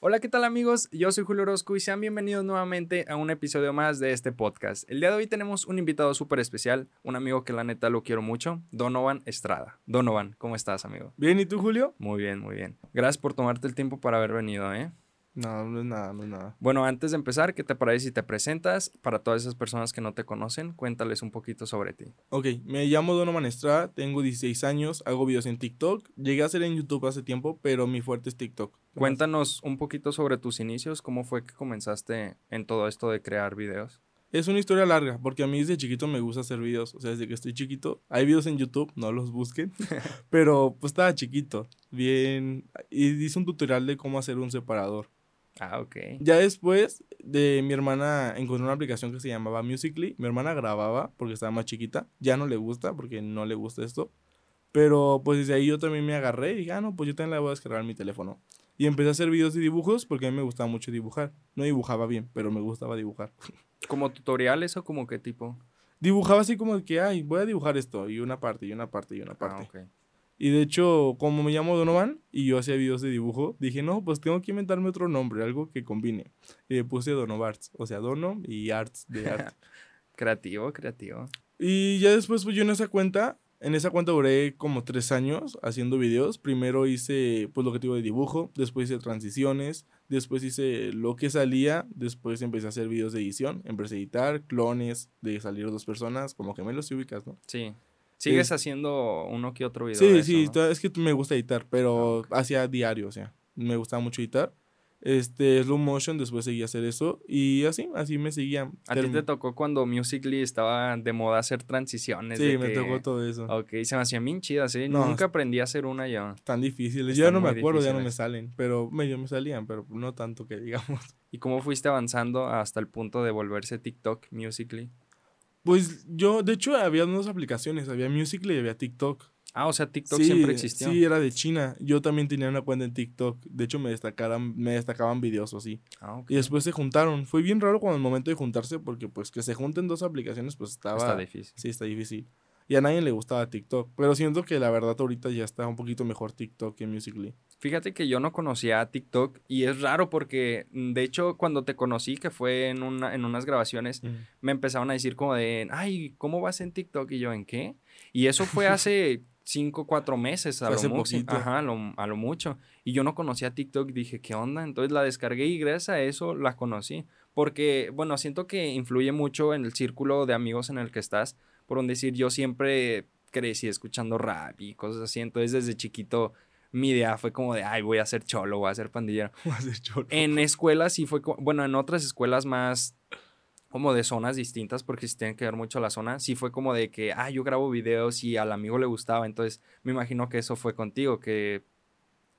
Hola, ¿qué tal amigos? Yo soy Julio Orozco y sean bienvenidos nuevamente a un episodio más de este podcast. El día de hoy tenemos un invitado súper especial, un amigo que la neta lo quiero mucho, Donovan Estrada. Donovan, ¿cómo estás, amigo? Bien, ¿y tú, Julio? Muy bien, muy bien. Gracias por tomarte el tiempo para haber venido, ¿eh? No, no es nada, no es nada. Bueno, antes de empezar, ¿qué te parece si te presentas? Para todas esas personas que no te conocen, cuéntales un poquito sobre ti. Ok, me llamo Donovan Estrada, tengo 16 años, hago videos en TikTok. Llegué a hacer en YouTube hace tiempo, pero mi fuerte es TikTok. Cuéntanos un poquito sobre tus inicios, cómo fue que comenzaste en todo esto de crear videos. Es una historia larga, porque a mí desde chiquito me gusta hacer videos. O sea, desde que estoy chiquito. Hay videos en YouTube, no los busquen. pero pues estaba chiquito. Bien. Y hice un tutorial de cómo hacer un separador. Ah, ok. Ya después de mi hermana encontró una aplicación que se llamaba Musically. Mi hermana grababa porque estaba más chiquita. Ya no le gusta porque no le gusta esto. Pero pues desde ahí yo también me agarré y dije, ah, no, pues yo también la voy a descargar en mi teléfono. Y empecé a hacer videos de dibujos porque a mí me gustaba mucho dibujar. No dibujaba bien, pero me gustaba dibujar. ¿Como tutoriales o como qué tipo? Dibujaba así como que, ay, voy a dibujar esto, y una parte, y una parte, y una Ah, parte. Y de hecho, como me llamo Donovan y yo hacía videos de dibujo, dije, no, pues tengo que inventarme otro nombre, algo que combine. Y le puse Donovarts, o sea, Dono y Arts de arte. Creativo, creativo. y ya después, pues yo en esa cuenta, en esa cuenta duré como tres años haciendo videos. Primero hice, pues lo que te digo de dibujo, después hice transiciones, después hice lo que salía, después empecé a hacer videos de edición, empecé a editar, clones, de salir dos personas, como que me los ubicas, ¿no? Sí. ¿Sigues Es- haciendo uno que otro video? Sí, de sí, no? es que me gusta editar, pero hacía diario, o sea, me gustaba mucho editar. Este, slow motion, después seguí a hacer eso y así, así me seguía. A ti te tocó cuando Musical.ly estaba de moda hacer transiciones. Sí, de me que- tocó todo eso. Ok, se me hacían bien chidas, ¿sí? No, Nunca aprendí a hacer una yo. Tan difíciles. Ya no me acuerdo, ya no me salen, pero medio me salían, pero no tanto que digamos. ¿Y cómo fuiste avanzando hasta el punto de volverse TikTok Musical.ly? Pues yo, de hecho, había dos aplicaciones, había Musical.ly y había TikTok. Ah, o sea, TikTok sí, siempre existió. Sí, era de China. Yo también tenía una cuenta en TikTok. De hecho, me destacaban, me destacaban videos así. Ah, ok. Y después se juntaron. Fue bien raro cuando el momento de juntarse, porque pues que se junten dos aplicaciones, pues estaba... Está difícil. Sí, está difícil. Y a nadie le gustaba TikTok. Pero siento que la verdad ahorita ya está un poquito mejor TikTok que Musical.ly. Fíjate que yo no conocía a TikTok y es raro porque, mm, de hecho, cuando te conocí, que fue en, una, en unas grabaciones, me empezaron a decir como de, ay, ¿cómo vas en TikTok? Y yo, ¿en qué? Y eso fue hace cinco, cuatro meses, a lo mucho. Ajá, lo, a lo mucho. Y yo no conocía TikTok, dije, ¿qué onda? Entonces la descargué y gracias a eso la conocí. Porque, bueno, siento que influye mucho en el círculo de amigos en el que estás. Por un decir, yo siempre crecí escuchando rap y cosas así. Entonces, desde chiquito, mi idea fue como de, ay, voy a ser cholo, voy a ser pandillero. Va a ser cholo. En escuelas sí fue, co- bueno, en otras escuelas más como de zonas distintas, porque sí tienen que ver mucho la zona, sí fue como de que, ah, yo grabo videos y al amigo le gustaba, entonces me imagino que eso fue contigo, que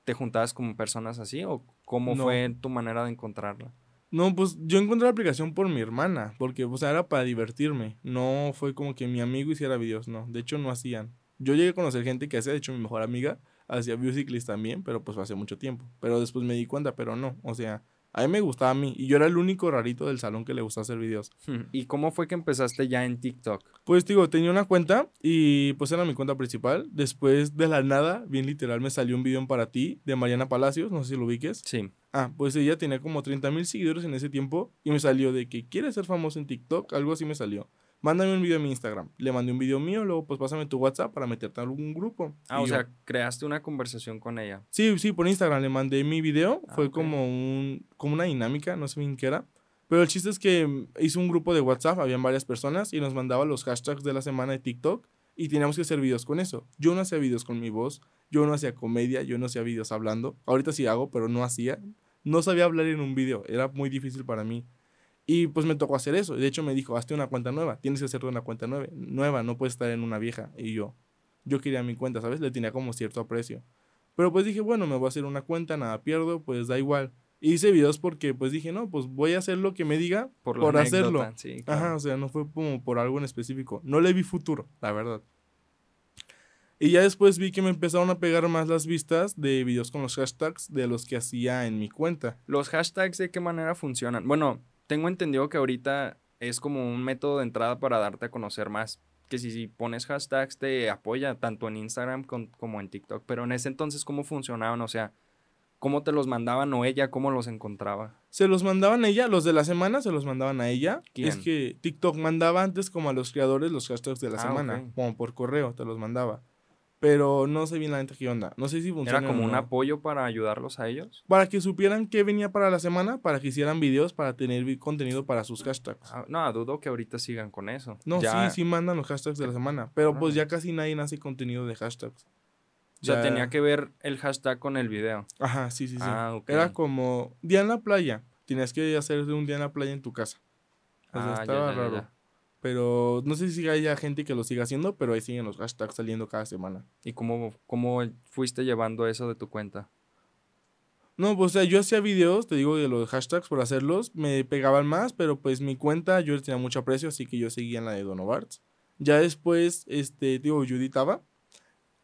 te juntabas con personas así, o cómo No. fue tu manera de encontrarla. No, pues yo encontré la aplicación por mi hermana, porque o sea, era para divertirme. No fue como que mi amigo hiciera videos, no. De hecho, no hacían. Yo llegué a conocer gente que hacía, de hecho, mi mejor amiga hacía Musiclist también, pero pues hace mucho tiempo. Pero después me di cuenta, pero no. O sea, a mí me gustaba a mí. Y yo era el único rarito del salón que le gustaba hacer videos. ¿Y cómo fue que empezaste ya en TikTok? Pues digo, tenía una cuenta y pues era mi cuenta principal. Después de la nada, bien literal, me salió un video en para ti de Mariana Palacios, no sé si lo ubiques. Sí. Ah, pues ella tenía como 30 mil seguidores en ese tiempo y me salió de que quiere ser famoso en TikTok, algo así me salió. Mándame un video a mi Instagram. Le mandé un video mío, luego pues pásame tu WhatsApp para meterte a algún grupo. Ah, Y o yo, sea, creaste una conversación con ella. Sí, sí, por Instagram le mandé mi video. Ah, Fue como un como una dinámica, no sé bien qué era. Pero el chiste es que mm, hice un grupo de WhatsApp, habían varias personas y nos mandaba los hashtags de la semana de TikTok y teníamos que hacer videos con eso. Yo no hacía videos con mi voz, yo no hacía comedia, yo no hacía videos hablando. Ahorita sí hago, pero no hacía. No sabía hablar en un video, era muy difícil para mí. Y pues me tocó hacer eso. De hecho me dijo, hazte una cuenta nueva, tienes que hacerte una cuenta nueva, nueva, no puedes estar en una vieja. Y yo, yo quería mi cuenta, ¿sabes? Le tenía como cierto aprecio. Pero pues dije, bueno, me voy a hacer una cuenta, nada pierdo, pues da igual. Hice videos porque pues dije, no, pues voy a hacer lo que me diga Por, por, hacerlo. Sí, claro. Ajá, o sea, no fue como por algo en específico. No le vi futuro, la verdad. Y ya después vi que me empezaron a pegar más las vistas de videos con los hashtags de los que hacía en mi cuenta. ¿Los hashtags de qué manera funcionan? Bueno, tengo entendido que ahorita es como un método de entrada para darte a conocer más. Que si, si pones hashtags te apoya tanto en Instagram con- como en TikTok. Pero en ese entonces, ¿cómo funcionaban? O sea, ¿Cómo te los mandaban o ella cómo los encontraba? Se los mandaban a ella, los de la semana se los mandaban a ella. ¿Quién? Es que TikTok mandaba antes como a los creadores los hashtags de la Ah, semana, como por correo te los mandaba. Pero no sé bien la neta qué onda. No sé si funciona. ¿Era como o un apoyo para ayudarlos a ellos? Para que supieran qué venía para la semana, para que hicieran videos, para tener contenido para sus hashtags. Ah, no, dudo que ahorita sigan con eso. No, Ya- sí, sí mandan los hashtags de la semana. Pero pues ya casi nadie hace contenido de hashtags. O sea, Ya- tenía que ver el hashtag con el video. Ajá, sí, sí, sí. Ah. Era como día en la playa. Tenías que hacer un día en la playa en tu casa. O sea, Ah, estaba ya, ya, raro. Pero no sé si haya gente que lo siga haciendo, pero ahí siguen los hashtags saliendo cada semana. ¿Y cómo, cómo fuiste llevando eso de tu cuenta? No, pues o sea, yo hacía videos, te digo, de los hashtags por hacerlos, me pegaban más, pero pues mi cuenta yo tenía mucho aprecio, así que yo seguía en la de Donovarts. Ya después, este, digo, yo editaba.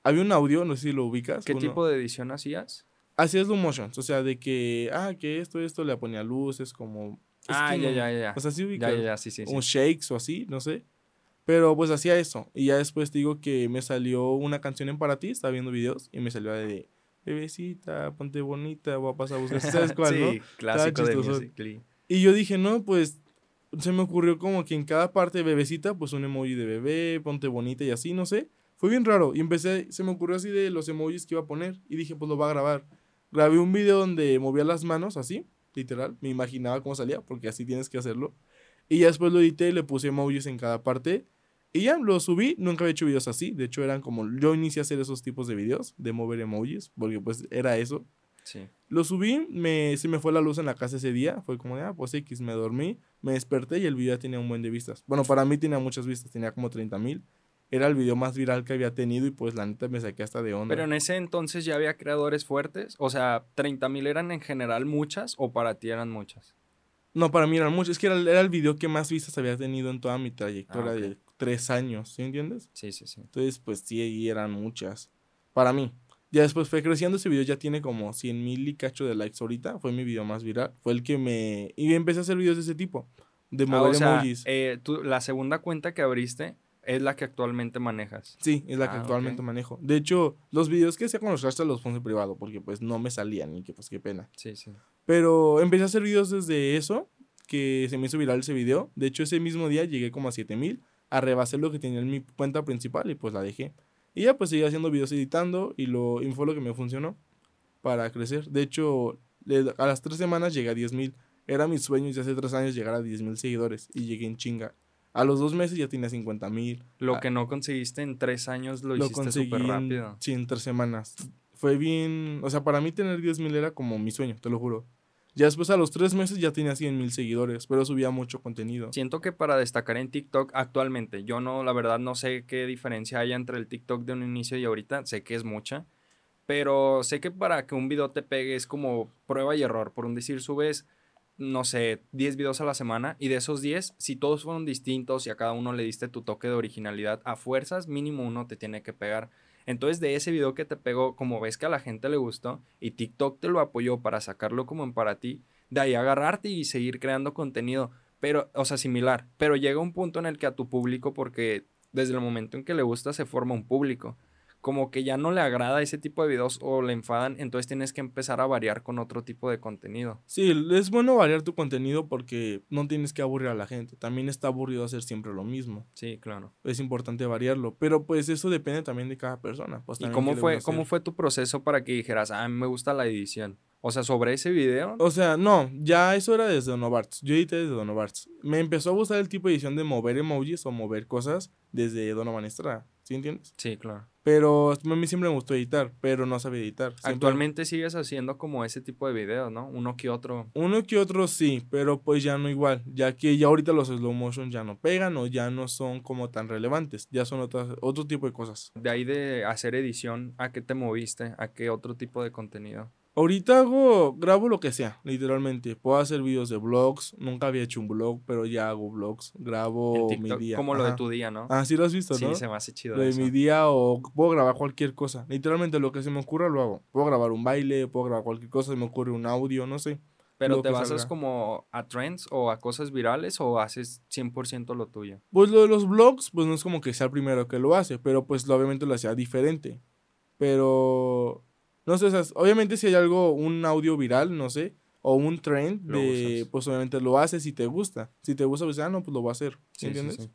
Había un audio, no sé si lo ubicas. ¿Qué tipo de edición hacías? Hacía slow motions, o sea, de que, ah, que esto, esto, le ponía luces, como... ah, ya, ya, ya. O sea, sí ya, ya, ya, sí, sí. sí. o shakes o así, no sé. Pero pues hacía eso. Y ya después te digo que me salió una canción en para ti, estaba viendo videos y me salió de bebecita, ponte bonita, voy a pasar a buscar. ¿Sabes cuál, sí, no? clásico de. Y yo dije, no, pues se me ocurrió como que en cada parte de bebecita, pues un emoji de bebé, ponte bonita y así, no sé. Fue bien raro. Y empecé, se me ocurrió así de los emojis que iba a poner. Y dije, pues lo va a grabar. Grabé un video donde movía las manos así, literal. Me imaginaba cómo salía, porque así tienes que hacerlo. Y ya después lo edité y le puse emojis en cada parte. Y ya lo subí. Nunca había hecho videos así. De hecho, eran como. Yo inicié a hacer esos tipos de videos, de mover emojis, porque pues era eso. Sí. Lo subí, me, se me fue la luz en la casa ese día. Fue como de, ah, pues X, me dormí, me desperté y el video ya tenía un buen de vistas. Bueno, para mí tenía muchas vistas, tenía como 30 mil. Era el video más viral que había tenido y pues la neta me saqué hasta de onda. Pero en ese entonces ya había creadores fuertes. O sea, 30 mil eran en general muchas o para ti eran muchas. No, para mí eran muchos. Es que era, era el video que más vistas había tenido en toda mi trayectoria Ah, de tres años, ¿sí entiendes? Sí, sí, sí. Entonces, pues sí, ahí eran muchas. Para mí. Ya después fue creciendo, ese video ya tiene como 100 mil y cacho de likes ahorita. Fue mi video más viral. Fue el que me... Y empecé a hacer videos de ese tipo. De Ah, mover o sea, emojis. eh, tú- la segunda cuenta que abriste es la que actualmente manejas. Sí, es la que Ah, actualmente ok. manejo. De hecho, los videos que hacía con los hashtags los puse en privado porque pues no me salían y que pues qué pena. Sí, sí. Pero empecé a hacer videos desde eso, que se me hizo viral ese video. De hecho, ese mismo día llegué como a 7000, a rebasar lo que tenía en mi cuenta principal y pues la dejé. Y ya pues seguí haciendo videos editando y, lo, y fue lo que me funcionó para crecer. De hecho, a las tres semanas llegué a 10000. Era mi sueño desde hace tres años llegar a 10.000 seguidores y llegué en chinga. A los dos meses ya tenía 50.000. Lo Ah. que no conseguiste en tres años lo, lo hiciste súper en, rápido. sí, en tres semanas. Fue bien, o sea, para mí tener 10.000 era como mi sueño, te lo juro. Ya después a los tres meses ya tenía 100.000 seguidores, pero subía mucho contenido. Siento que para destacar en TikTok actualmente, yo no, la verdad no sé qué diferencia hay entre el TikTok de un inicio y ahorita, sé que es mucha, pero sé que para que un video te pegue es como prueba y error, por un decir, subes, no sé, 10 videos a la semana y de esos 10, si todos fueron distintos y a cada uno le diste tu toque de originalidad, a fuerzas mínimo uno te tiene que pegar. Entonces de ese video que te pegó, como ves que a la gente le gustó y TikTok te lo apoyó para sacarlo como en para ti, de ahí agarrarte y seguir creando contenido pero, o sea, similar, pero llega un punto en el que a tu público, porque desde el momento en que le gusta se forma un público, como que ya no le agrada ese tipo de videos o le enfadan, entonces tienes que empezar a variar con otro tipo de contenido. Sí, es bueno variar tu contenido porque no tienes que aburrir a la gente. También está aburrido hacer siempre lo mismo. Sí, claro. Es importante variarlo, pero pues eso depende también de cada persona. Pues, ¿Y cómo fue, cómo fue tu proceso para que dijeras, ah, a mí me gusta la edición? O sea, sobre ese video, O sea, no, ya eso era desde Donovarts. Yo edité desde Donovarts. Me empezó a gustar el tipo de edición de mover emojis o mover cosas desde Donovan Estrada. ¿Sí entiendes? sí, claro. Pero a mí siempre me gustó editar, pero no sabía editar. Siempre- Actualmente sigues haciendo como ese tipo de videos, ¿no? Uno que otro. Uno que otro sí, pero pues ya no igual. Ya que ya ahorita los slow motion ya no pegan o ya no son como tan relevantes. Ya son otras, otro tipo de cosas. De ahí de hacer edición, ¿a qué te moviste? ¿A qué otro tipo de contenido? Ahorita hago, grabo lo que sea, literalmente. Puedo hacer videos de vlogs. Nunca había hecho un vlog, pero ya hago vlogs. Grabo mi día. como lo de tu día, ¿no? Ah, sí lo has visto, sí, ¿no? se me hace chido Lo de eso. mi día o puedo grabar cualquier cosa. Literalmente lo que se me ocurra lo hago. Puedo grabar un baile, puedo grabar cualquier cosa, se me ocurre un audio, no sé. Pero te basas salga. como a trends o a cosas virales o haces 100% lo tuyo. Pues lo de los vlogs, pues no es como que sea el primero que lo hace, pero pues lo- obviamente lo hacía diferente. Pero No sé, o sea, obviamente si hay algo, un audio viral, no sé, o un trend Lo de, usas. pues obviamente lo haces si te gusta. Si te gusta, pues ah, no, pues lo voy a hacer. ¿Sí, Sí, sí, entiendes? sí.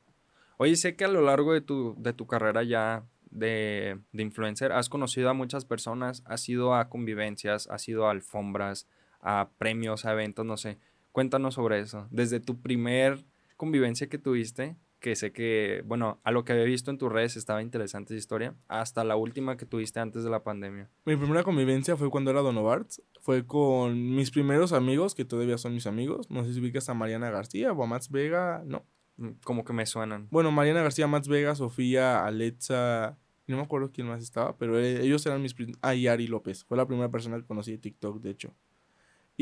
Oye, sé que a lo largo de tu, de tu carrera ya de, de influencer has conocido a muchas personas, has ido a convivencias, has ido a alfombras, a premios, a eventos, no sé. Cuéntanos sobre eso. Desde tu primer convivencia que tuviste, que sé que, bueno, a lo que había visto en tus redes estaba interesante esa historia, hasta la última que tuviste antes de la pandemia. Mi primera convivencia fue cuando era Donovarts. Fue con mis primeros amigos, que todavía son mis amigos. No sé si ubicas a Mariana García o a Max Vega. No. Mm, Como que me suenan. Bueno, Mariana García, Max Vega, Sofía, Alexa. No me acuerdo quién más estaba, pero e- ellos eran mis. Ah, y Ari López. Fue la primera persona que conocí de TikTok, de hecho.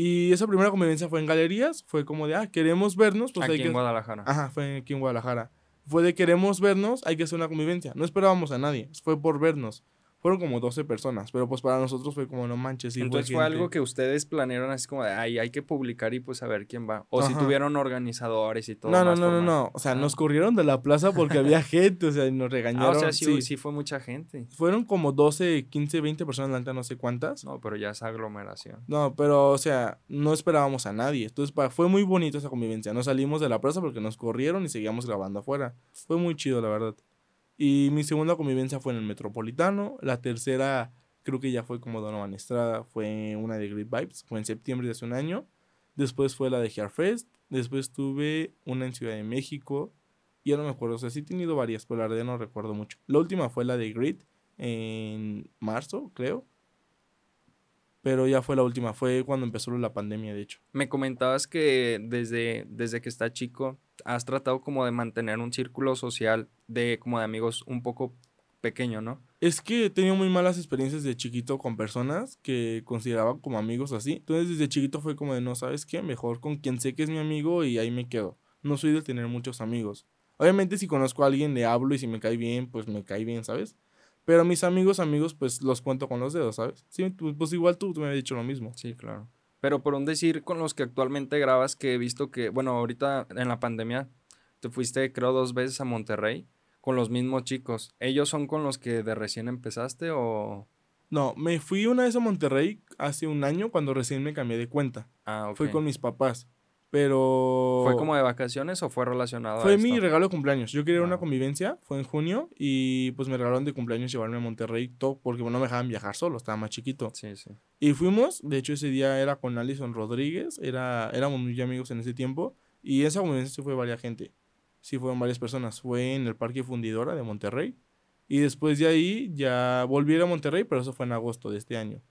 Y esa primera convivencia fue en galerías. Fue como de, ah, queremos vernos. Pues Aquí hay en que... Guadalajara. Ajá, fue aquí en Guadalajara. Fue de queremos vernos, hay que hacer una convivencia. No esperábamos a nadie, fue por vernos. Fueron como 12 personas, pero pues para nosotros fue como no manches. sí Entonces fue gente. algo que ustedes planearon así como de, ay, hay que publicar y pues a ver quién va. O si tuvieron organizadores y todo. No, no, no, no, no. O sea, Ah. nos corrieron de la plaza porque había gente, o sea, y nos Ah, regañaron. o sea, sí, sí. sí fue mucha gente. Fueron como 12, 15, 20 personas, la no sé cuántas. No, pero ya es aglomeración. No, pero, o sea, no esperábamos a nadie. Entonces, fue muy bonito esa convivencia. Nos salimos de la plaza porque nos corrieron y seguíamos grabando afuera. Fue muy chido, la verdad. Y mi segunda convivencia fue en el Metropolitano. La tercera, creo que ya fue como Donovan Estrada. Fue una de Great Vibes. Fue en septiembre de hace un año. Después fue la de Hairfest. Después tuve una en Ciudad de México. Ya no me acuerdo. O sea, sí he tenido varias, pero la verdad no recuerdo mucho. La última fue la de Grit en marzo, creo. Pero ya fue la última, fue cuando empezó la pandemia, de hecho. Me comentabas que desde, desde que está chico has tratado como de mantener un círculo social de como de amigos un poco pequeño, ¿no? Es que he tenido muy malas experiencias de chiquito con personas que consideraba como amigos así. Entonces desde chiquito fue como de, no, ¿sabes qué? Mejor con quien sé que es mi amigo y ahí me quedo. No soy de tener muchos amigos. Obviamente si conozco a alguien le hablo y si me cae bien, pues me cae bien, ¿sabes? Pero mis amigos, amigos, pues los cuento con los dedos, ¿sabes? Sí, pues igual tú, tú me habías dicho lo mismo. Sí, claro. Pero por un decir con los que actualmente grabas, que he visto que, bueno, ahorita en la pandemia te fuiste creo dos veces a Monterrey con los mismos chicos. ¿Ellos son con los que de recién empezaste o...? No, me fui una vez a Monterrey hace un año cuando recién me cambié de cuenta. Ah, ok. Fue con mis papás. Pero... ¿Fue como de vacaciones o fue relacionado Fue a esto? mi regalo de cumpleaños. Yo quería una Ah. convivencia, fue en junio, y pues me regalaron de cumpleaños llevarme a Monterrey, todo, porque no me dejaban viajar solo, estaba más chiquito. Sí, sí. Y fuimos, de hecho ese día era con Alison Rodríguez, era, éramos muy amigos en ese tiempo, y esa convivencia sí fue varias gente, sí fueron varias personas, fue en el Parque Fundidora de Monterrey, y después de ahí ya volví a Monterrey, pero eso fue en agosto de este año.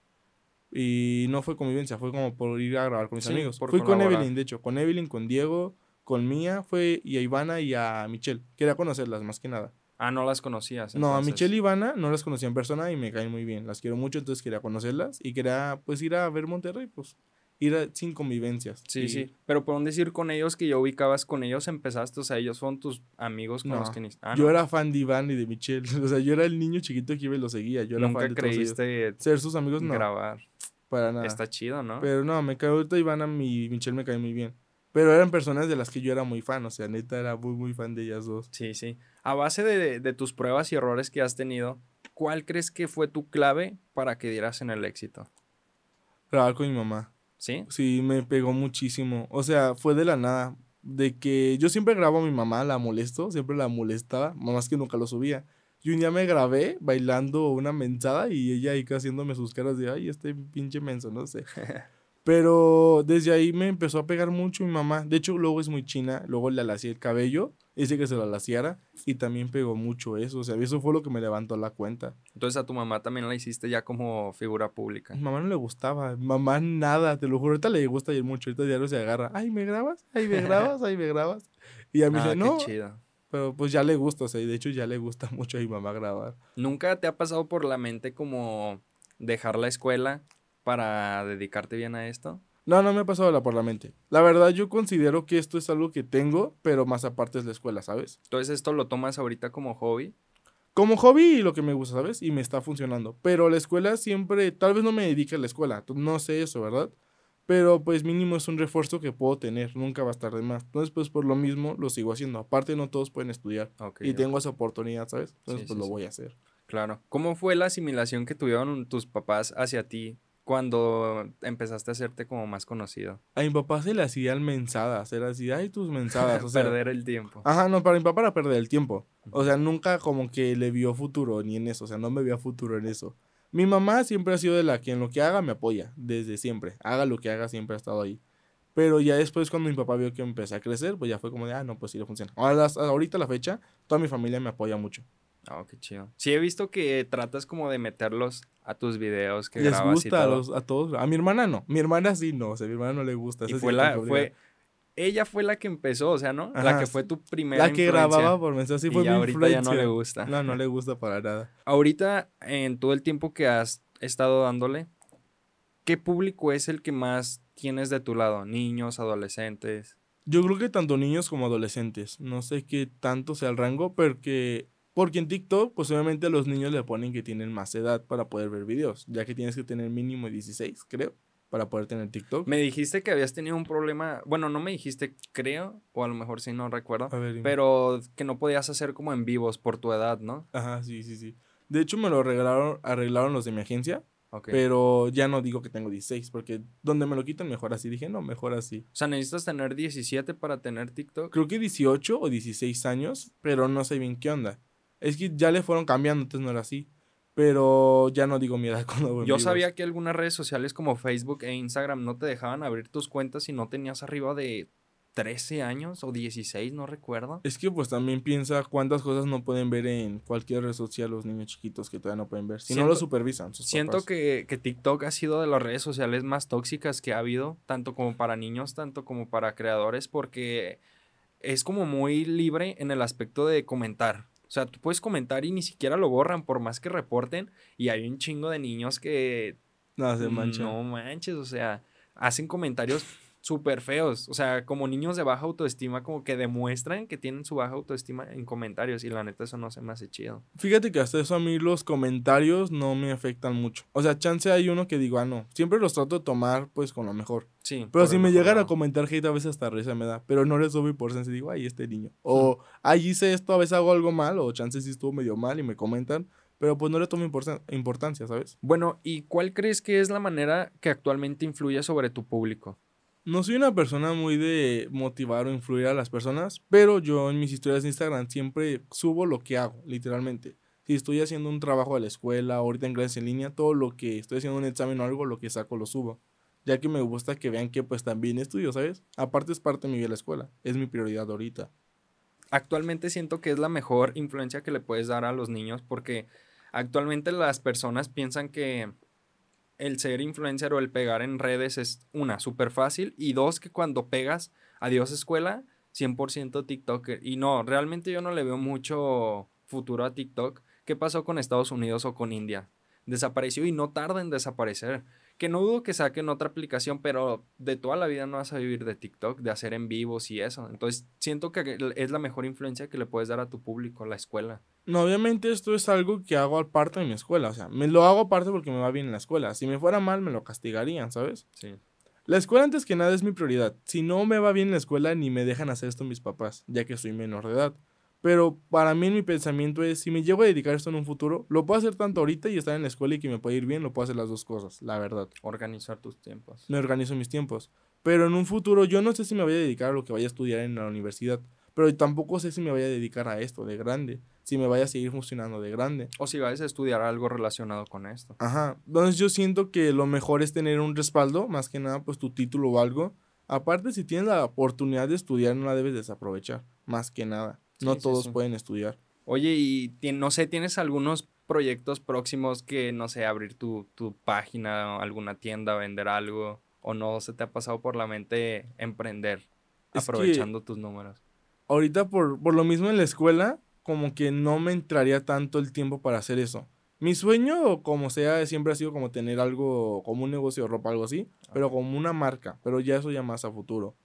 Y no fue convivencia, fue como por ir a grabar con mis Sí, amigos. Fui con. Evelyn, de hecho, con Evelyn, con Diego, con Mía, fue y a Ivana y a Michelle. Quería conocerlas más que nada. Ah, no las conocías. No, a. Michelle y Ivana no las conocía en persona y me caen muy bien. Las quiero mucho, entonces quería conocerlas y quería pues ir a ver Monterrey, pues ir a, sin convivencias. Sí, Y- sí. Pero por un decir con ellos que yo ubicabas con ellos empezaste, o sea, ellos son tus amigos con los que ni... Ah, yo no. era fan de Iván y de Michelle. O sea, yo era el niño chiquito que iba y lo seguía. Yo era Nunca fan de todos ellos. creíste Ser sus amigos, no. grabar. Para nada. Está chido, ¿no? Pero no, me cae ahorita Ivana y Michelle me caen muy bien. Pero eran personas de las que yo era muy fan. O sea, neta era muy, muy fan de ellas dos. Sí, sí. A base de, de tus pruebas y errores que has tenido, ¿cuál crees que fue tu clave para que dieras en el éxito? Grabar con mi mamá. ¿Sí? Sí, me pegó muchísimo. O sea, fue de la nada. De que yo siempre grabo a mi mamá, la molesto, siempre la molestaba, más que nunca lo subía. Y un día me grabé bailando una mensada y ella ahí haciéndome sus caras de, ay, este pinche menso, no sé. Pero desde ahí me empezó a pegar mucho mi mamá. De hecho, luego es muy china, luego le alacé el cabello, hice que se lo alaciara y también pegó mucho eso. O sea, eso fue lo que me levantó la cuenta. Entonces a tu mamá también la hiciste ya como figura pública. Mi mamá no le gustaba, mamá nada, te lo juro, ahorita le gusta ir mucho, ahorita diario se agarra, ay, ¿me grabas? Ay, ¿me grabas? Ay, ¿me grabas? Y a mí Ah, dice, qué no, chido. Pero pues ya le gusta, o sea, y de hecho ya le gusta mucho a mi mamá grabar. ¿Nunca te ha pasado por la mente como dejar la escuela para dedicarte bien a esto? No, no me ha pasado la por la mente. La verdad, yo considero que esto es algo que tengo, pero más aparte es la escuela, ¿sabes? Entonces esto lo tomas ahorita como hobby. Como hobby y lo que me gusta, ¿sabes? Y me está funcionando. Pero la escuela siempre, tal vez no me dedique a la escuela, no sé eso, ¿verdad? Pero pues mínimo es un refuerzo que puedo tener, nunca va a estar de más. Entonces pues por lo mismo lo sigo haciendo. Aparte no todos pueden estudiar. Y tengo esa oportunidad, ¿sabes? Entonces Sí, pues sí, lo sí. voy a hacer. Claro. ¿Cómo fue la asimilación que tuvieron tus papás hacia ti cuando empezaste a hacerte como más conocido? A mi papá se le hacían mensadas, era así, ay, tus mensadas. O sea, Perder el tiempo. Ajá, no, para mi papá era perder el tiempo. O sea, nunca como que le vio futuro ni en eso, o sea, no me veía futuro en eso. Mi mamá siempre ha sido de la que en lo que haga me apoya, desde siempre. Haga lo que haga, siempre ha estado ahí. Pero ya después cuando mi papá vio que empecé a crecer, pues ya fue como de, ah, no, pues sí le funciona. Ahora, ahorita la fecha, toda mi familia me apoya mucho. Oh, qué chido. Sí, he visto que tratas como de meterlos a tus videos que Les grabas y gusta a, todo. los- a todos. A mi hermana no. Mi hermana sí no. O sea, a mi hermana no le gusta. Y fue la fue, ella fue la que empezó, o sea, ¿no? la que fue tu primera La que influencia. grababa por mensaje. Sí, Y fue ya mi ahorita ya no le gusta. No, no le gusta para nada. Ahorita, en todo el tiempo que has estado dándole, ¿qué público es el que más tienes de tu lado? Niños, adolescentes. Yo creo que tanto niños como adolescentes. No sé qué tanto sea el rango, porque, porque en TikTok, pues obviamente a los niños le ponen que tienen más edad para poder ver videos, ya que tienes que tener mínimo 16, creo, para poder tener TikTok. Me dijiste que habías tenido un problema, bueno, no me dijiste, creo, o a lo mejor sí, no recuerdo, ver, pero que no podías hacer como en vivos por tu edad, ¿no? Ajá, sí, sí, sí. De hecho, me lo arreglaron, arreglaron los de mi agencia, Ok. pero ya no digo que tengo 16, porque donde me lo quitan, mejor así. Dije, no, mejor así. O sea, necesitas tener 17 para tener TikTok. Creo que 18 o 16 años, pero no sé bien qué onda. Es que ya le fueron cambiando, entonces no era así. Pero ya no digo mi edad cuando Yo vivos. sabía que algunas redes sociales como Facebook e Instagram no te dejaban abrir tus cuentas si no tenías arriba de 13 años o 16, no recuerdo. Es que pues también piensa cuántas cosas no pueden ver en cualquier red social los niños chiquitos que todavía no pueden ver. Si no lo supervisan. sus Siento que, que TikTok ha sido de las redes sociales más tóxicas que ha habido, tanto como para niños, tanto como para creadores, porque es como muy libre en el aspecto de comentar. O sea, tú puedes comentar y ni siquiera lo borran, por más que reporten, y hay un chingo de niños que No, se mancha. no manches, o sea, hacen comentarios súper feos. O sea, como niños de baja autoestima, como que demuestran que tienen su baja autoestima en comentarios. Y la neta, eso no se me hace chido. Fíjate que hasta eso a mí los comentarios no me afectan mucho. O sea, chance hay uno que digo, ah, no. Siempre los trato de tomar pues con lo mejor. Sí. Pero por si me llegan a comentar hate a veces hasta risa me da. Pero no les doy importancia y digo, ay, este niño. O, ay, hice esto, a veces hago algo mal. O chance sí estuvo medio mal y me comentan. Pero pues no le tomo importan- importancia, ¿sabes? Bueno, ¿y cuál crees que es la manera que actualmente influye sobre tu público? No soy una persona muy de motivar o influir a las personas, pero yo en mis historias de Instagram siempre subo lo que hago, literalmente. Si estoy haciendo un trabajo de la escuela, ahorita en clases en línea, todo lo que estoy haciendo un examen o algo, lo que saco lo subo. Ya que me gusta que vean que pues también estudio, ¿sabes? Aparte es parte de mi vida la escuela, es mi prioridad ahorita. Actualmente siento que es la mejor influencia que le puedes dar a los niños porque actualmente las personas piensan que el ser influencer o el pegar en redes es una, súper fácil y dos, que cuando pegas adiós escuela, 100% TikToker. Y no, realmente yo no le veo mucho futuro a TikTok. ¿Qué pasó con Estados Unidos o con India? Desapareció y no tarda en desaparecer. Que no dudo que saquen otra aplicación, pero de toda la vida no vas a vivir de TikTok, de hacer en vivos y eso. Entonces, siento que es la mejor influencia que le puedes dar a tu público, la escuela. No, obviamente esto es algo que hago aparte de mi escuela, o sea, me lo hago aparte porque me va bien en la escuela. Si me fuera mal, me lo castigarían, ¿sabes? Sí. La escuela antes que nada es mi prioridad. Si no me va bien en la escuela, ni me dejan hacer esto mis papás, ya que soy menor de edad. Pero para mí mi pensamiento es, si me llego a dedicar a esto en un futuro, lo puedo hacer tanto ahorita y estar en la escuela y que me pueda ir bien, lo puedo hacer las dos cosas, la verdad. Organizar tus tiempos. Me organizo mis tiempos. Pero en un futuro yo no sé si me voy a dedicar a lo que vaya a estudiar en la universidad. Pero tampoco sé si me voy a dedicar a esto de grande. Si me vaya a seguir funcionando de grande. O si vas a estudiar algo relacionado con esto. Ajá. Entonces yo siento que lo mejor es tener un respaldo, más que nada pues tu título o algo. Aparte, si tienes la oportunidad de estudiar, no la debes desaprovechar, más que nada. No Sí, todos sí. pueden estudiar. Oye, y no sé, ¿tienes algunos proyectos próximos que, no sé, abrir tu, tu página, alguna tienda, vender algo? ¿O no se te ha pasado por la mente emprender Es aprovechando tus números? Ahorita por, por lo mismo en la escuela, como que no me entraría tanto el tiempo para hacer eso. Mi sueño, como sea, siempre ha sido como tener algo, como un negocio de ropa, algo así, pero como una marca, pero ya eso ya más a futuro.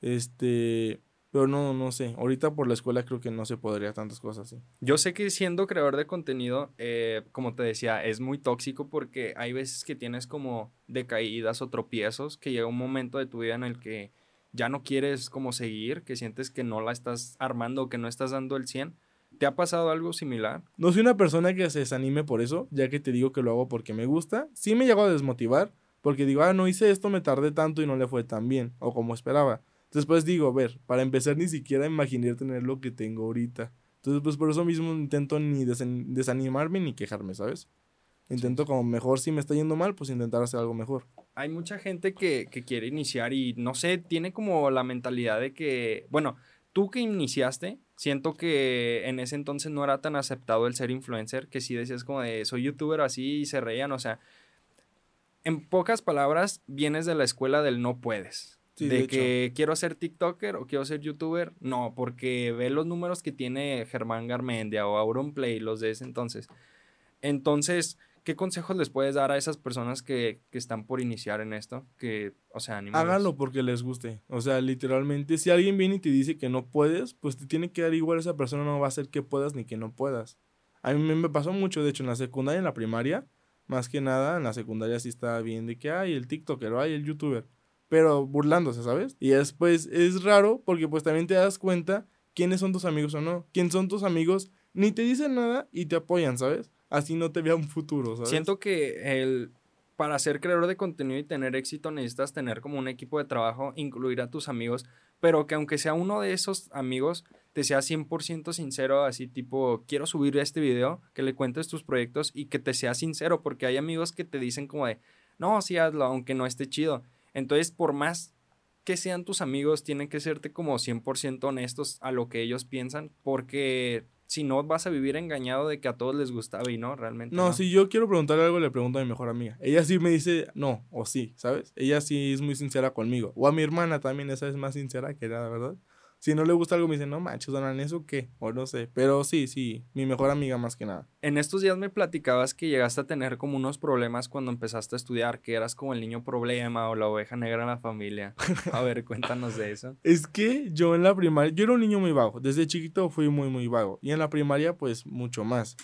Este, pero no, no sé, ahorita por la escuela creo que no se podría tantas cosas así. Yo sé que siendo creador de contenido, eh, como te decía, es muy tóxico porque hay veces que tienes como decaídas o tropiezos, que llega un momento de tu vida en el que ya no quieres como seguir, que sientes que no la estás armando que no estás dando el 100, ¿Te ha pasado algo similar? No soy una persona que se desanime por eso, ya que te digo que lo hago porque me gusta. Sí me llego a desmotivar, porque digo, ah, no hice esto, me tardé tanto y no le fue tan bien, o como esperaba. Después digo, ver, para empezar ni siquiera imaginé tener lo que tengo ahorita. Entonces, pues por eso mismo intento ni desanimarme ni quejarme, ¿sabes? Intento como mejor, si me está yendo mal, pues intentar hacer algo mejor. Hay mucha gente que, que quiere iniciar y no sé, tiene como la mentalidad de que, bueno, tú que iniciaste, siento que en ese entonces no era tan aceptado el ser influencer, que si decías como de soy youtuber así y se reían, o sea, en pocas palabras, vienes de la escuela del no puedes. De, que quiero ser TikToker o quiero ser youtuber, no, porque ve los números que tiene Germán Garmendia o Auronplay, los de ese entonces. Entonces, ¿qué consejos les puedes dar a esas personas que, están por iniciar en esto? Que, o sea, Háganlo porque les guste. O sea, literalmente, si alguien viene y te dice que no puedes, pues te tiene que dar igual esa persona no va a hacer que puedas ni que no puedas. A mí me pasó mucho, de hecho, en la secundaria, en la primaria, más que nada, en la secundaria sí estaba bien de que hay el TikToker o hay el YouTuber, pero burlándose, ¿sabes? Y después es raro porque pues también te das cuenta quiénes son tus amigos o no. Quién son tus amigos, ni te dicen nada y te apoyan, ¿sabes? así no te vea un futuro, ¿sabes? Siento que el, para ser creador de contenido y tener éxito necesitas tener como un equipo de trabajo, incluir a tus amigos, pero que aunque sea uno de esos amigos, te sea 100% sincero, así tipo, quiero subir este video, que le cuentes tus proyectos y que te sea sincero, porque hay amigos que te dicen como de, no, sí hazlo, aunque no esté chido. Entonces, por más que sean tus amigos, tienen que serte como 100% honestos a lo que ellos piensan, porque si no vas a vivir engañado de que a todos les gustaba y no, realmente. No, si yo quiero preguntarle algo, le pregunto a mi mejor amiga. Ella sí me dice no o sí, ¿sabes? Ella sí es muy sincera conmigo. O a mi hermana también, esa es más sincera que la ¿verdad? Si no le gusta algo, me dice, no manches, donan ¿eso qué? O no sé. Pero sí, sí, mi mejor amiga más que nada. En estos días me platicabas que llegaste a tener como unos problemas cuando empezaste a estudiar, que eras como el niño problema o la oveja negra en la familia. A ver, cuéntanos de eso. Es que yo en la primaria, yo era un niño muy vago. Desde chiquito fui muy, muy vago. Y en la primaria, pues mucho más.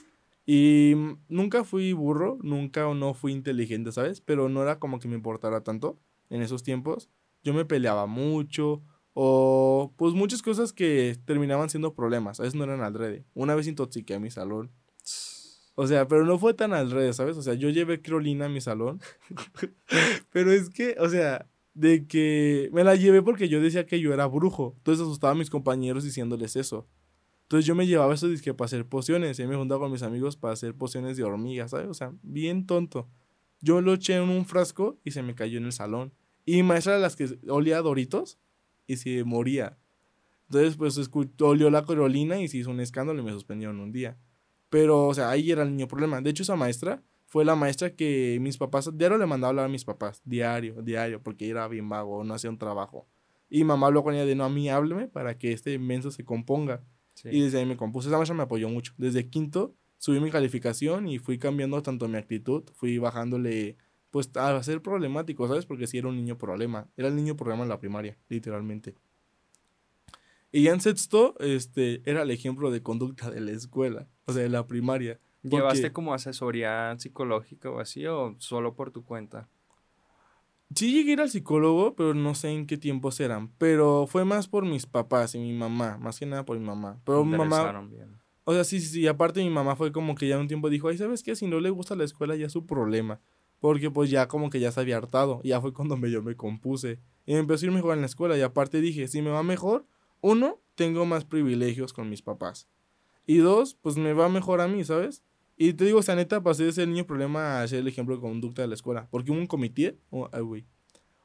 Y nunca fui burro, nunca o no fui inteligente, ¿sabes? Pero no era como que me importara tanto en esos tiempos. Yo me peleaba mucho o pues muchas cosas que terminaban siendo problemas. A veces no eran alrededor. Una vez intoxiqué a mi salón. O sea, pero no fue tan alrededor, ¿sabes? O sea, yo llevé crolina a mi salón. pero es que, o sea, de que me la llevé porque yo decía que yo era brujo. Entonces asustaba a mis compañeros diciéndoles eso. Entonces yo me llevaba eso disque para hacer pociones. Y me juntaba con mis amigos para hacer pociones de hormigas, ¿sabes? O sea, bien tonto. Yo lo eché en un frasco y se me cayó en el salón. Y maestra de las que olía Doritos y se moría. Entonces, pues olió la corolina y se hizo un escándalo y me suspendieron un día. Pero, o sea, ahí era el niño problema. De hecho, esa maestra fue la maestra que mis papás, diario le mandaba a hablar a mis papás, diario, diario, porque era bien vago, no hacía un trabajo. Y mamá habló con ella de no, a mí hábleme para que este inmenso se componga. Y desde ahí me compuse. Esa maestra me apoyó mucho. Desde quinto subí mi calificación y fui cambiando tanto mi actitud, fui bajándole pues a ser problemático, ¿sabes? Porque si era un niño problema. Era el niño problema en la primaria, literalmente. Y ya en sexto, este, era el ejemplo de conducta de la escuela, o sea, de la primaria. ¿Llevaste como asesoría psicológica o así, o solo por tu cuenta? Sí llegué a ir al psicólogo, pero no sé en qué tiempos eran. Pero fue más por mis papás y mi mamá, más que nada por mi mamá. Pero mi mamá... Bien. O sea, sí, sí, sí. Aparte mi mamá fue como que ya un tiempo dijo, ay, ¿sabes qué? Si no le gusta la escuela ya es su problema. Porque pues ya como que ya se había hartado. Y ya fue cuando me, yo me compuse. Y me empezó a ir mejor en la escuela. Y aparte dije, si me va mejor, uno, tengo más privilegios con mis papás. Y dos, pues me va mejor a mí, ¿sabes? Y te digo, o sea, neta, pasé de ser niño problema a ser el ejemplo de conducta de la escuela. Porque hubo un comité, oh,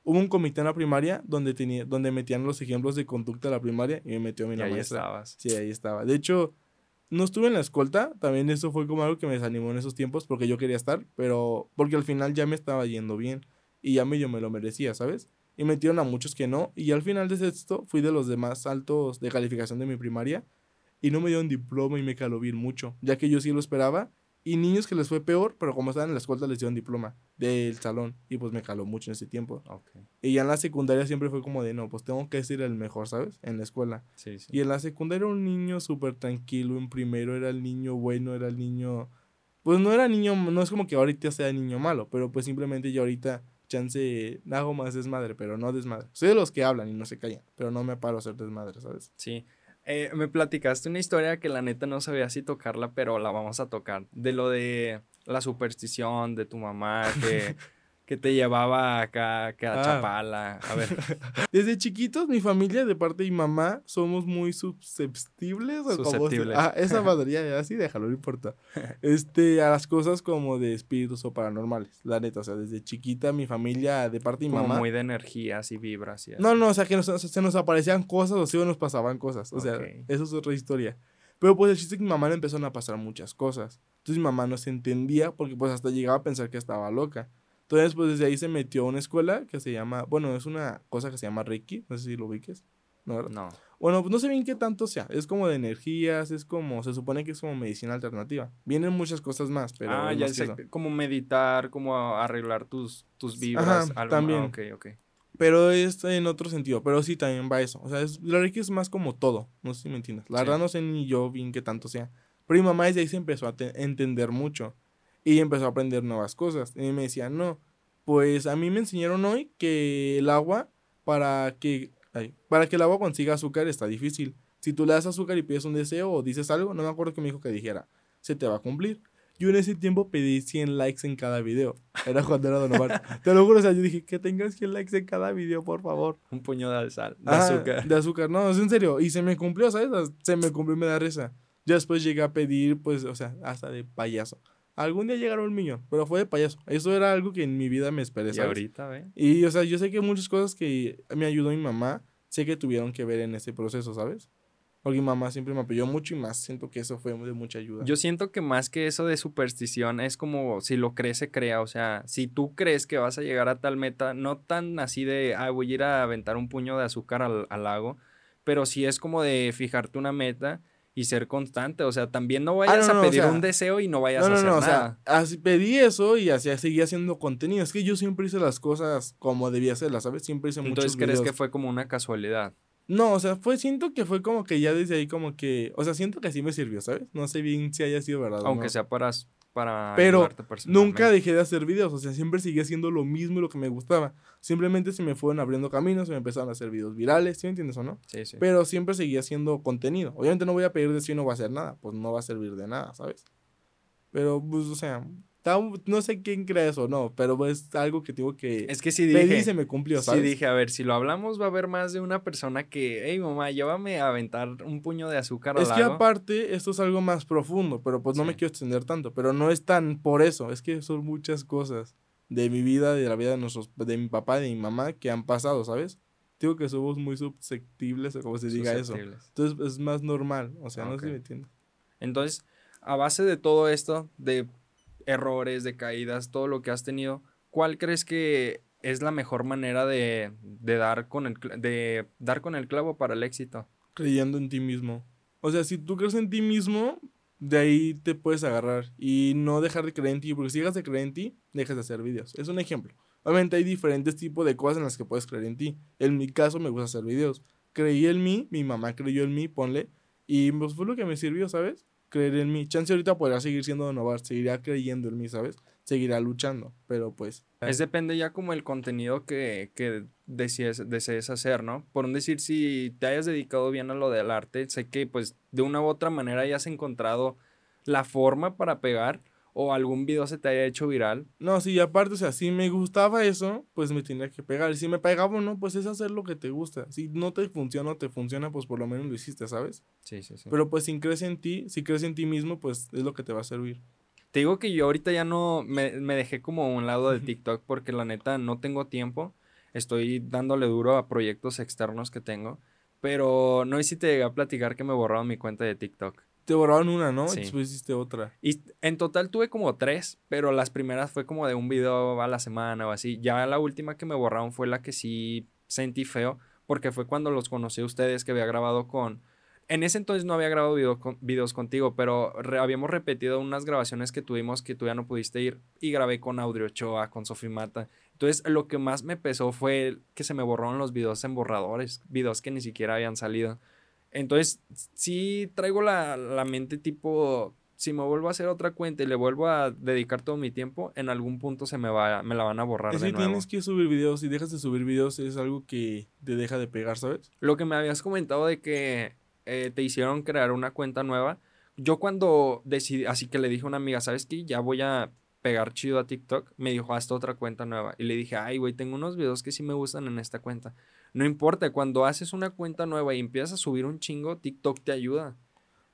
hubo un comité en la primaria donde, tenía, donde metían los ejemplos de conducta de la primaria y me metió a mi y ahí estabas. Sí, ahí estaba. De hecho, no estuve en la escolta, también eso fue como algo que me desanimó en esos tiempos porque yo quería estar, pero porque al final ya me estaba yendo bien y ya medio me lo merecía, ¿sabes? Y metieron a muchos que no y al final de sexto fui de los demás altos de calificación de mi primaria y no me dieron diploma y me caló bien mucho, ya que yo sí lo esperaba y niños que les fue peor, pero como estaban en la escuela les dieron diploma del salón. Y pues me caló mucho en ese tiempo. Y ya en la secundaria siempre fue como de, no, pues tengo que ser el mejor, ¿sabes? En la escuela. Sí, sí. Y en la secundaria era un niño súper tranquilo. En primero era el niño bueno, era el niño... Pues no era niño, no es como que ahorita sea niño malo, pero pues simplemente yo ahorita chance hago más desmadre, pero no desmadre. Soy de los que hablan y no se callan, pero no me paro a hacer desmadre, ¿sabes? Sí Eh, me platicaste una historia que la neta no sabía si tocarla, pero la vamos a tocar. De lo de la superstición de tu mamá, que que te llevaba acá, que a ah. Chapala. A ver. Desde chiquitos, mi familia, de parte de mi mamá, somos muy susceptibles. Susceptibles. Ah, esa madre, así déjalo, no importa. Este, a las cosas como de espíritus o paranormales, la neta. O sea, desde chiquita, mi familia, de parte de mi como mamá. muy de energías y vibras y No, no, o sea, que se nos aparecían cosas o sí nos pasaban cosas. O sea, eso es otra historia. Pero pues el chiste es que mi mamá le empezaron a pasar muchas cosas. Entonces mi mamá no se entendía porque pues hasta llegaba a pensar que estaba loca. Entonces, pues desde ahí se metió a una escuela que se llama, bueno, es una cosa que se llama Reiki, no sé si lo ubiques. ¿no? no. Bueno, pues no sé bien qué tanto sea. Es como de energías, es como, se supone que es como medicina alternativa. Vienen muchas cosas más, pero. Ah, ya sé, como meditar, como arreglar tus, tus vibras. Ajá, también. Ah, ok, ok. Pero es en otro sentido, pero sí también va eso. O sea, es, la Reiki es más como todo. No sé si me entiendes. La verdad no sé ni yo bien qué tanto sea. Pero mi mamá desde ahí se empezó a entender mucho y empezó a aprender nuevas cosas. Y me decía, no, pues a mí me enseñaron hoy que el agua, para que, para que el agua consiga azúcar está difícil. Si tú le das azúcar y pides un deseo o dices algo, no me acuerdo que me dijo que dijera, se te va a cumplir. Yo en ese tiempo pedí 100 likes en cada video. Era cuando era Don Omar. Te lo juro, o sea, yo dije, que tengas 100 likes en cada video, por favor. Un puño de sal, de azúcar. De azúcar, no, es en serio. Y se me cumplió, ¿sabes? Se me cumplió y me da risa. Ya después llegué a pedir, pues, o sea, hasta de payaso. Algún día llegará un millón, pero fue de payaso. Eso era algo que en mi vida me esperé, ¿sabes? Y ahorita, ¿ve? Y, o sea, yo sé que muchas cosas que me ayudó mi mamá, sé que tuvieron que ver en ese proceso, ¿sabes? Porque mi mamá siempre me apoyó mucho y más siento que eso fue de mucha ayuda. Yo siento que más que eso de superstición es como si lo crees, se crea. O sea, si tú crees que vas a llegar a tal meta, no tan así de, ah, voy a ir a aventar un puño de azúcar al, al lago, pero sí es como de fijarte una meta y ser constante. O sea, también no ah, vayas a pedir un deseo y no vayas a hacer nada. O sea, así pedí eso y así seguía haciendo contenido. Es que yo siempre hice las cosas como debía hacerlas, ¿sabes? Siempre hice Entonces, ¿crees que fue como una casualidad? No, o sea, fue, siento que fue como que ya desde ahí como que, o sea, siento que sí me sirvió, ¿sabes? No sé bien si haya sido verdad. Aunque sea para para Pero nunca dejé de hacer videos, o sea, siempre seguí haciendo lo mismo y lo que me gustaba. Simplemente se me fueron abriendo caminos, se me empezaron a hacer videos virales, ¿sí me entiendes o no? Sí, sí. Pero siempre seguí haciendo contenido. Obviamente no voy a pedir de si no va a hacer nada, pues no va a servir de nada, ¿sabes? Pero, pues, o sea, no sé quién cree eso, no, pero es algo que tengo que. Es que si dije. se me cumplió, ¿sabes? Sí dije, a ver, si lo hablamos, va a haber más de una persona que, hey, mamá, llévame a aventar un puño de azúcar Es que aparte, esto es algo más profundo, pero pues no me quiero extender tanto, pero no es tan por eso, es que son muchas cosas de mi vida, de la vida de, nuestros, de mi papá, de mi mamá, que han pasado, ¿sabes? Digo que somos muy susceptibles, o como se diga eso. Entonces es más normal, o sea, no sé si me entiendes. Entonces, a base de todo esto, de errores, de caídas, todo lo que has tenido, ¿cuál crees que es la mejor manera de, dar, con el, de dar con el clavo para el éxito? Creyendo en ti mismo. O sea, si tú crees en ti mismo, de ahí te puedes agarrar y no dejar de creer en ti, porque si dejas de creer en ti, dejas de hacer videos. Es un ejemplo. Obviamente hay diferentes tipos de cosas en las que puedes creer en ti. En mi caso me gusta hacer videos. Creí en mí, mi mamá creyó en mí, ponle, y pues fue lo que me sirvió, ¿sabes? Creer en mí. Chance ahorita podrá seguir siendo Novar, seguirá creyendo en mí, ¿sabes? Seguirá luchando, pero pues... Es depende ya como el contenido que, que desees hacer, ¿no? Por un decir, si te hayas dedicado bien a lo del arte, sé que pues de una u otra manera hayas encontrado la forma para pegar o algún video se te haya hecho viral. No, sí, aparte, o sea, si me gustaba eso, pues me tenía que pegar. Si me pegaba o no, pues es hacer lo que te gusta. Si no te funciona o te funciona, pues por lo menos lo hiciste, ¿sabes? Sí, sí, sí. Pero pues si crees en ti, si crees en ti mismo, pues es lo que te va a servir. Te digo que yo ahorita ya no me, me dejé como a un lado de TikTok porque la neta no tengo tiempo. Estoy dándole duro a proyectos externos que tengo. Pero no sé si te llegué a platicar que me borraron mi cuenta de TikTok. Te borraron una, ¿no? Y después hiciste otra. Y en total tuve como tres, pero las primeras fue como de un video a la semana o así. Ya la última que me borraron fue la que sí sentí feo, porque fue cuando los conocí a ustedes que había grabado con... En ese entonces no había grabado videos contigo, pero habíamos repetido unas grabaciones que tuvimos que tú ya no pudiste ir y grabé con Audio Ochoa, con Sofi Mata. Entonces lo que más me pesó fue que se me borraron los videos en borradores, videos que ni siquiera habían salido. Entonces, sí traigo la, mente tipo, si me vuelvo a hacer otra cuenta y le vuelvo a dedicar todo mi tiempo, en algún punto se me va, me la van a borrar es de que tienes que subir videos, si dejas de subir videos es algo que te deja de pegar, ¿sabes? Lo que me habías comentado de que eh, te hicieron crear una cuenta nueva. Yo cuando decidí, así que le dije a una amiga, ¿sabes qué? Ya voy a pegar chido a TikTok, me dijo, hasta otra cuenta nueva. Y le dije, ay, güey, tengo unos videos que sí me gustan en esta cuenta. No importa, cuando haces una cuenta nueva y empiezas a subir un chingo, TikTok te ayuda.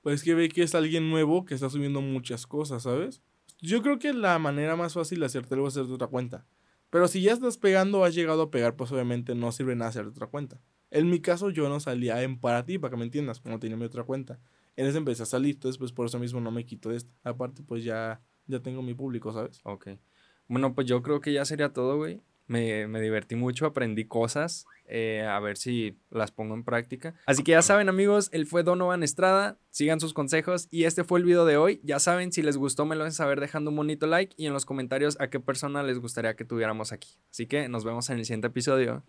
Pues que ve que es alguien nuevo que está subiendo muchas cosas, ¿sabes? Yo creo que la manera más fácil de hacerte algo es hacer otra cuenta. Pero si ya estás pegando o has llegado a pegar, pues obviamente no sirve nada hacer otra cuenta. En mi caso, yo no salía en para ti, para que me entiendas, como tenía mi otra cuenta. En esa empecé a salir, entonces pues por eso mismo no me quito de esta. Aparte, pues ya, ya tengo mi público, ¿sabes? Ok. Bueno, pues yo creo que ya sería todo, güey. Me, me divertí mucho, aprendí cosas. eh, a ver si las pongo en práctica. Así que ya saben, amigos, él fue Donovan Estrada. Sigan sus consejos. Y este fue el video de hoy. Ya saben, si les gustó, me lo hacen saber dejando un bonito like y en los comentarios a qué persona les gustaría que tuviéramos aquí. Así que nos vemos en el siguiente episodio.